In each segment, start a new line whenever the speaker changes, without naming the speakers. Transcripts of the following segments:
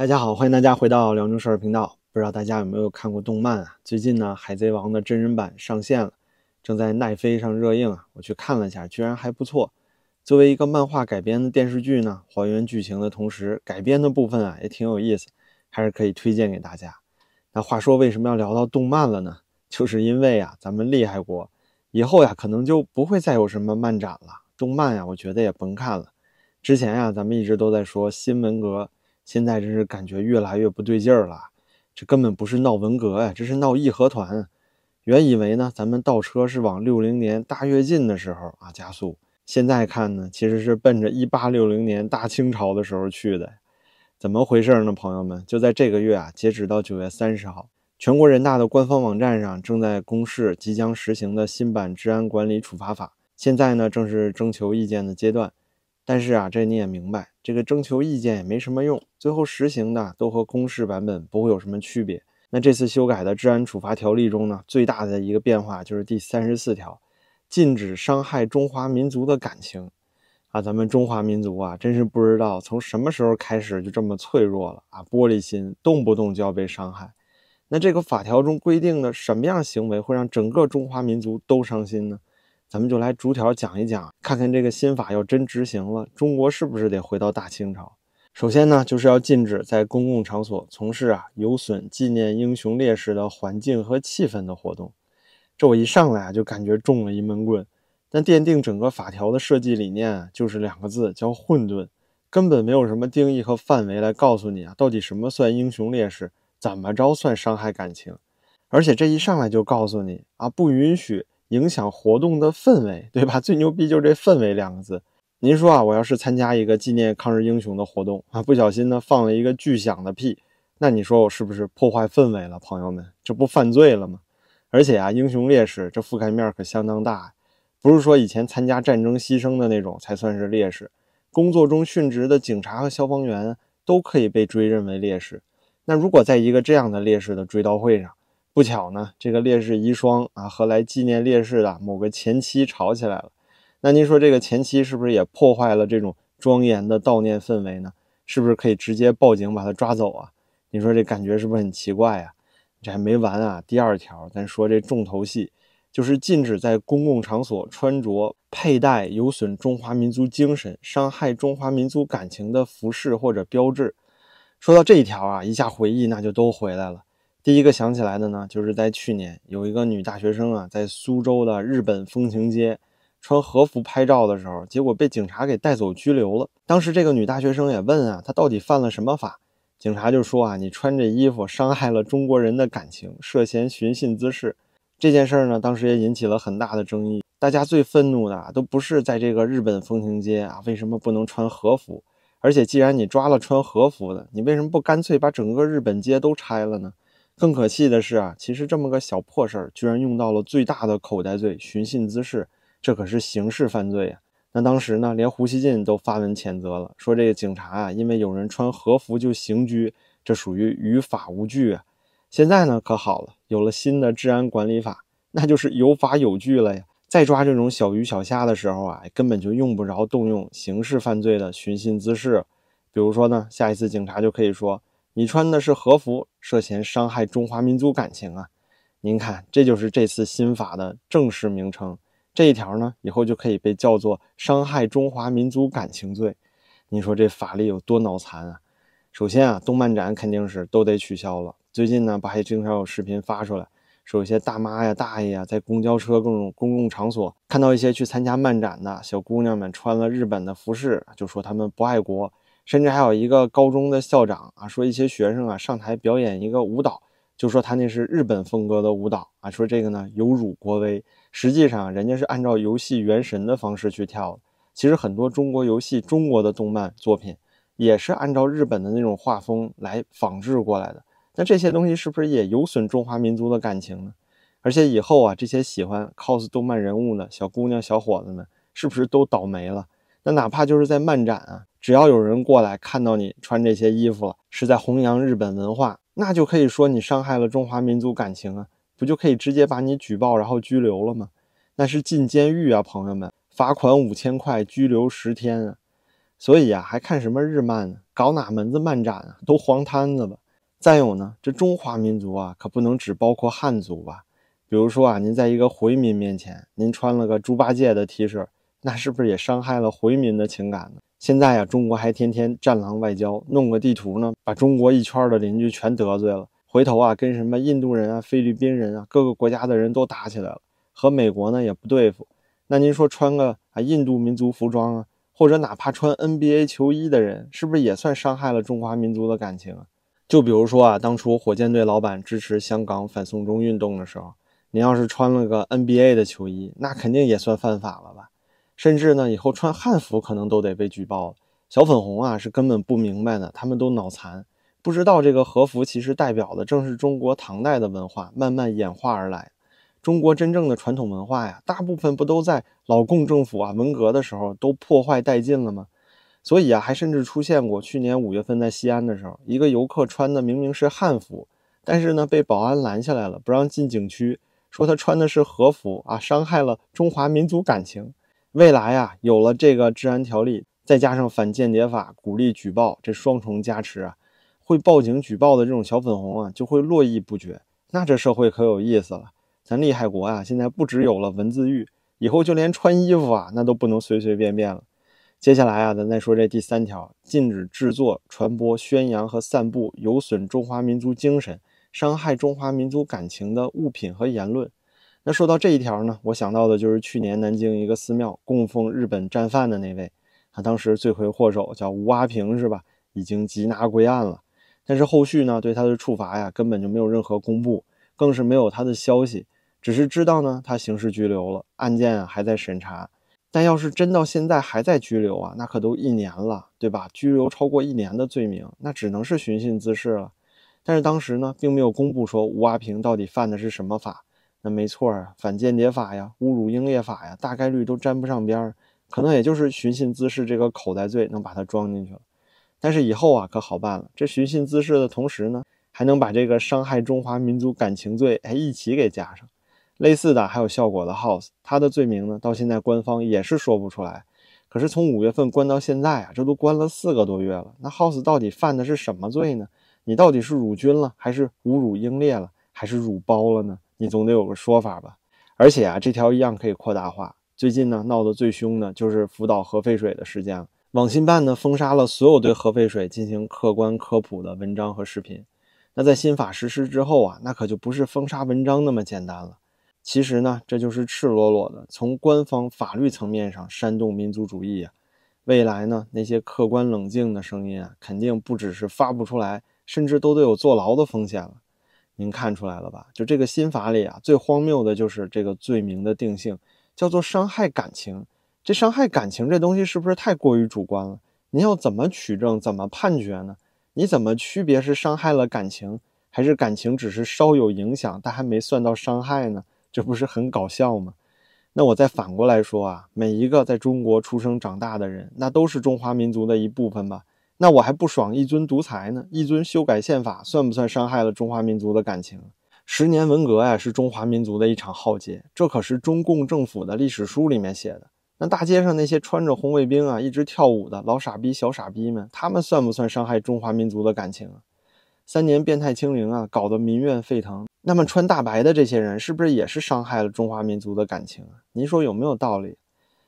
大家好，欢迎大家回到辽宁少儿频道。不知道大家有没有看过动漫啊？最近呢，《海贼王》的真人版上线了，正在奈飞上热映啊。我去看了一下，居然还不错。作为一个漫画改编的电视剧呢，还原剧情的同时，改编的部分啊也挺有意思，还是可以推荐给大家。那话说，为什么要聊到动漫了呢？就是因为啊，咱们厉害国以后呀，可能就不会再有什么漫展了，动漫呀，我觉得也甭看了。之前呀，咱们一直都在说新文格，现在真是感觉越来越不对劲儿了。这根本不是闹文革呀，这是闹义和团。原以为呢，咱们倒车是往六零年大跃进的时候啊加速，现在看呢，其实是奔着一八六零年大清朝的时候去的。怎么回事呢，朋友们？就在这个月啊，截止到九月三十号，全国人大的官方网站上正在公示即将实行的新版治安管理处罚法，现在呢正是征求意见的阶段。但是啊，这你也明白，这个征求意见也没什么用，最后实行的都和公示版本不会有什么区别。那这次修改的治安处罚条例中呢，最大的一个变化就是第三十四条，禁止伤害中华民族的感情。啊，咱们中华民族啊，真是不知道从什么时候开始就这么脆弱了啊，玻璃心，动不动就要被伤害。那这个法条中规定的什么样行为会让整个中华民族都伤心呢？咱们就来逐条讲一讲，看看这个新法要真执行了，中国是不是得回到大清朝？首先呢，就是要禁止在公共场所从事啊有损纪念英雄烈士的环境和气氛的活动。这我一上来啊就感觉中了一闷棍。但奠定整个法条的设计理念啊，就是两个字，叫混沌，根本没有什么定义和范围来告诉你啊，到底什么算英雄烈士，怎么着算伤害感情？而且这一上来就告诉你啊，不允许。影响活动的氛围，对吧？最牛逼就是这“氛围”两个字。您说啊，我要是参加一个纪念抗日英雄的活动啊，不小心呢放了一个巨响的屁，那你说我是不是破坏氛围了？朋友们，这不犯罪了吗？而且啊，英雄烈士这覆盖面可相当大，不是说以前参加战争牺牲的那种才算是烈士，工作中殉职的警察和消防员都可以被追认为烈士。那如果在一个这样的烈士的追悼会上，不巧呢，这个烈士遗孀啊和来纪念烈士的某个前妻吵起来了。那您说这个前妻是不是也破坏了这种庄严的悼念氛围呢？是不是可以直接报警把他抓走啊？你说这感觉是不是很奇怪啊？这还没完啊！第二条，咱说这重头戏，就是禁止在公共场所穿着、佩戴有损中华民族精神、伤害中华民族感情的服饰或者标志。说到这一条啊，一下回忆那就都回来了。第一个想起来的呢，就是在去年有一个女大学生啊，在苏州的日本风情街穿和服拍照的时候，结果被警察给带走拘留了。当时这个女大学生也问啊，她到底犯了什么法？警察就说啊，你穿这衣服伤害了中国人的感情，涉嫌寻衅滋事。这件事儿呢，当时也引起了很大的争议。大家最愤怒的都不是在这个日本风情街啊，为什么不能穿和服？而且既然你抓了穿和服的，你为什么不干脆把整个日本街都拆了呢？更可气的是啊，其实这么个小破事儿，居然用到了最大的口袋罪——寻衅滋事，这可是刑事犯罪啊！那当时呢，连胡锡进都发文谴责了，说这个警察啊，因为有人穿和服就刑拘，这属于于法无据啊！现在呢，可好了，有了新的治安管理法，那就是有法有据了呀！再抓这种小鱼小虾的时候啊，根本就用不着动用刑事犯罪的寻衅滋事，比如说呢，下一次警察就可以说。你穿的是和服，涉嫌伤害中华民族感情啊！您看，这就是这次新法的正式名称。这一条呢，以后就可以被叫做伤害中华民族感情罪。你说这法律有多脑残啊？首先啊，动漫展肯定是都得取消了。最近呢，不还经常有视频发出来，说有些大妈呀、大爷呀，在公交车各种公共场所看到一些去参加漫展的小姑娘们穿了日本的服饰，就说他们不爱国。甚至还有一个高中的校长啊，说一些学生啊上台表演一个舞蹈，就说他那是日本风格的舞蹈啊，说这个呢有辱国威。实际上人家是按照游戏《原神》的方式去跳的。其实很多中国游戏、中国的动漫作品也是按照日本的那种画风来仿制过来的。那这些东西是不是也有损中华民族的感情呢？而且以后啊，这些喜欢 cos 动漫人物的小姑娘、小伙子们，是不是都倒霉了？那哪怕就是在漫展啊。只要有人过来看到你穿这些衣服了，是在弘扬日本文化，那就可以说你伤害了中华民族感情啊，不就可以直接把你举报，然后拘留了吗？那是进监狱啊，朋友们，罚款五千块，拘留十天啊。所以啊，还看什么日漫呢？搞哪门子漫展啊？都黄摊子吧！再有呢，这中华民族啊，可不能只包括汉族吧？比如说啊，您在一个回民面前，您穿了个猪八戒的 T 恤，那是不是也伤害了回民的情感呢？现在呀，中国还天天战狼外交，弄个地图呢，把中国一圈的邻居全得罪了。回头啊，跟什么印度人啊、菲律宾人啊，各个国家的人都打起来了，和美国呢也不对付。那您说穿个啊印度民族服装啊，或者哪怕穿 NBA 球衣的人，是不是也算伤害了中华民族的感情啊？就比如说啊，当初火箭队老板支持香港反送中运动的时候，您要是穿了个 NBA 的球衣，那肯定也算犯法了？甚至呢，以后穿汉服可能都得被举报了。小粉红啊，是根本不明白的，他们都脑残。不知道这个和服其实代表的正是中国唐代的文化慢慢演化而来。中国真正的传统文化呀，大部分不都在老共政府啊文革的时候都破坏殆尽了吗？所以啊，还甚至出现过去年五月份在西安的时候，一个游客穿的明明是汉服，但是呢被保安拦下来了，不让进景区，说他穿的是和服啊，伤害了中华民族感情。未来啊，有了这个治安条例，再加上反间谍法，鼓励举报，这双重加持啊。会报警举报的这种小粉红啊，就会络绎不绝。那这社会可有意思了。咱厉害国啊，现在不只有了文字狱，以后就连穿衣服啊，那都不能随随便便了。接下来啊，咱再说这第三条：禁止制作、传播、宣扬和散布有损中华民族精神、伤害中华民族感情的物品和言论。那说到这一条呢，我想到的就是去年南京一个寺庙供奉日本战犯的那位，他当时罪魁祸首叫吴阿平，是吧？已经缉拿归案了。但是后续呢，对他的处罚呀，根本就没有任何公布，更是没有他的消息，只是知道呢，他刑事拘留了，案件啊还在审查。但要是真到现在还在拘留啊，那可都一年了，对吧？拘留超过一年的罪名，那只能是寻衅滋事了。但是当时呢，并没有公布说吴阿平到底犯的是什么法。那没错啊，反间谍法呀，侮辱英烈法呀，大概率都沾不上边儿，可能也就是寻衅滋事这个口袋罪能把它装进去了。但是以后啊，可好办了。这寻衅滋事的同时呢，还能把这个伤害中华民族感情罪哎一起给加上。类似的还有效果的 House，他的罪名呢，到现在官方也是说不出来。可是从五月份关到现在啊，这都关了四个多月了。那 House 到底犯的是什么罪呢？你到底是辱军了，还是侮辱英烈了，还是辱包了呢？你总得有个说法吧。而且啊，这条一样可以扩大化。最近呢，闹得最凶的就是福岛核废水的事件了。网信办呢封杀了所有对核废水进行客观科普的文章和视频。那在新法实施之后啊，那可就不是封杀文章那么简单了。其实呢，这就是赤裸裸的从官方法律层面上煽动民族主义啊。未来呢，那些客观冷静的声音啊，肯定不只是发不出来，甚至都得有坐牢的风险了。您看出来了吧？就这个新法里啊，最荒谬的就是这个罪名的定性，叫做伤害感情。这伤害感情这东西是不是太过于主观了？您要怎么取证，怎么判决呢？你怎么区别是伤害了感情，还是感情只是稍有影响，但还没算到伤害呢？这不是很搞笑吗？那我再反过来说啊，每一个在中国出生长大的人，那都是中华民族的一部分吧？那我还不爽一尊独裁呢？一尊修改宪法，算不算伤害了中华民族的感情？十年文革呀，是中华民族的一场浩劫，这可是中共政府的历史书里面写的。那大街上那些穿着红卫兵啊，一直跳舞的老傻逼、小傻逼们，他们算不算伤害中华民族的感情啊？三年变态清零啊，搞得民怨沸腾。那么穿大白的这些人，是不是也是伤害了中华民族的感情啊？您说有没有道理？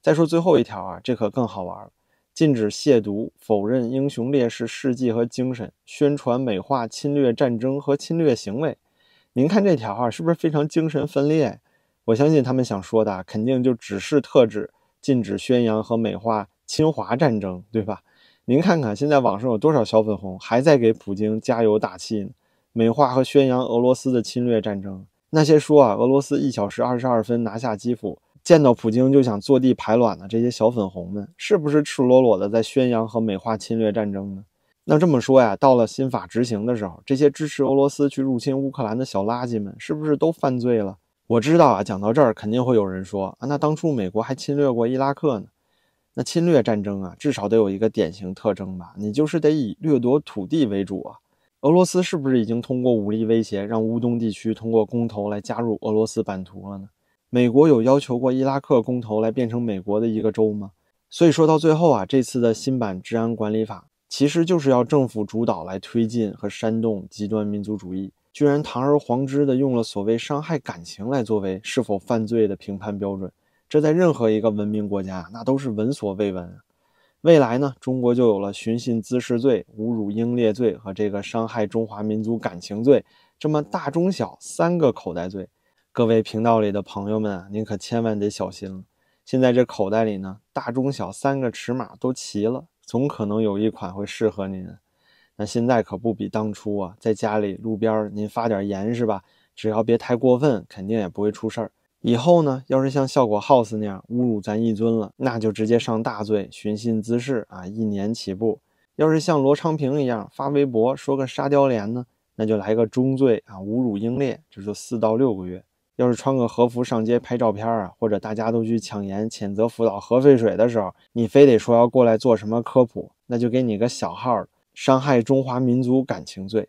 再说最后一条啊，这可更好玩了：禁止亵渎、否认英雄烈士事迹和精神，宣传美化侵略战争和侵略行为。您看这条啊，是不是非常精神分裂？我相信他们想说的，肯定就只是特指。禁止宣扬和美化侵华战争，对吧？您看看现在网上有多少小粉红还在给普京加油打气呢？美化和宣扬俄罗斯的侵略战争，那些说啊俄罗斯一小时二十二分拿下基辅，见到普京就想坐地排卵的这些小粉红们，是不是赤裸裸的在宣扬和美化侵略战争呢？那这么说呀，到了新法执行的时候，这些支持俄罗斯去入侵乌克兰的小垃圾们，是不是都犯罪了？我知道啊，讲到这儿肯定会有人说啊，那当初美国还侵略过伊拉克呢。那侵略战争啊，至少得有一个典型特征吧，你就是得以掠夺土地为主啊。俄罗斯是不是已经通过武力威胁，让乌东地区通过公投来加入俄罗斯版图了呢？美国有要求过伊拉克公投来变成美国的一个州吗？所以说到最后啊，这次的新版治安管理法其实就是要政府主导来推进和煽动极端民族主义，居然堂而皇之的用了所谓伤害感情来作为是否犯罪的评判标准，这在任何一个文明国家那都是闻所未闻。未来呢，中国就有了寻衅滋事罪、侮辱英烈罪和这个伤害中华民族感情罪这么大中小三个口袋罪。各位频道里的朋友们啊，您可千万得小心了。现在这口袋里呢，大中小三个尺码都齐了，总可能有一款会适合您。那现在可不比当初啊，在家里路边您发点盐是吧？只要别太过分，肯定也不会出事儿。以后呢，要是像效果 house 那样侮辱咱一尊了，那就直接上大罪，寻衅滋事啊，一年起步。要是像罗昌平一样发微博说个沙雕连呢，那就来个中罪啊，侮辱英烈，这就四到六个月。要是穿个和服上街拍照片啊，或者大家都去抢盐谴责福岛核废水的时候，你非得说要过来做什么科普，那就给你个小号伤害中华民族感情罪。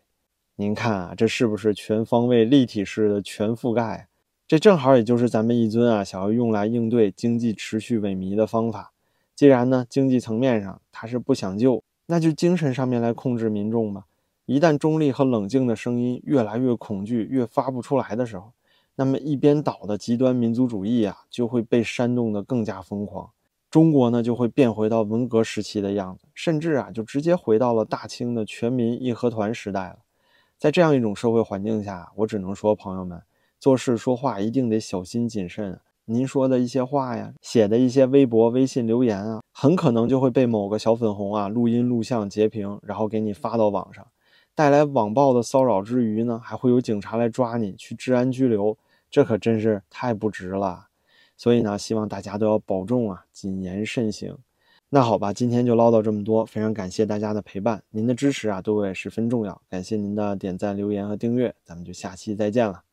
您看啊，这是不是全方位立体式的全覆盖？这正好也就是咱们一尊啊想要用来应对经济持续萎靡的方法。既然呢经济层面上他是不想救，那就精神上面来控制民众吧。一旦中立和冷静的声音越来越恐惧，越发不出来的时候。那么一边倒的极端民族主义啊，就会被煽动得更加疯狂，中国呢就会变回到文革时期的样子，甚至啊就直接回到了大清的全民义和团时代了。在这样一种社会环境下，我只能说，朋友们做事说话一定得小心谨慎。您说的一些话呀，写的一些微博、微信留言啊，很可能就会被某个小粉红啊录音录像截屏，然后给你发到网上，带来网暴的骚扰之余呢，还会有警察来抓你去治安拘留。这可真是太不值了，所以呢，希望大家都要保重啊，谨言慎行。那好吧，今天就唠叨这么多，非常感谢大家的陪伴，您的支持啊，对我也十分重要。感谢您的点赞、留言和订阅，咱们就下期再见了。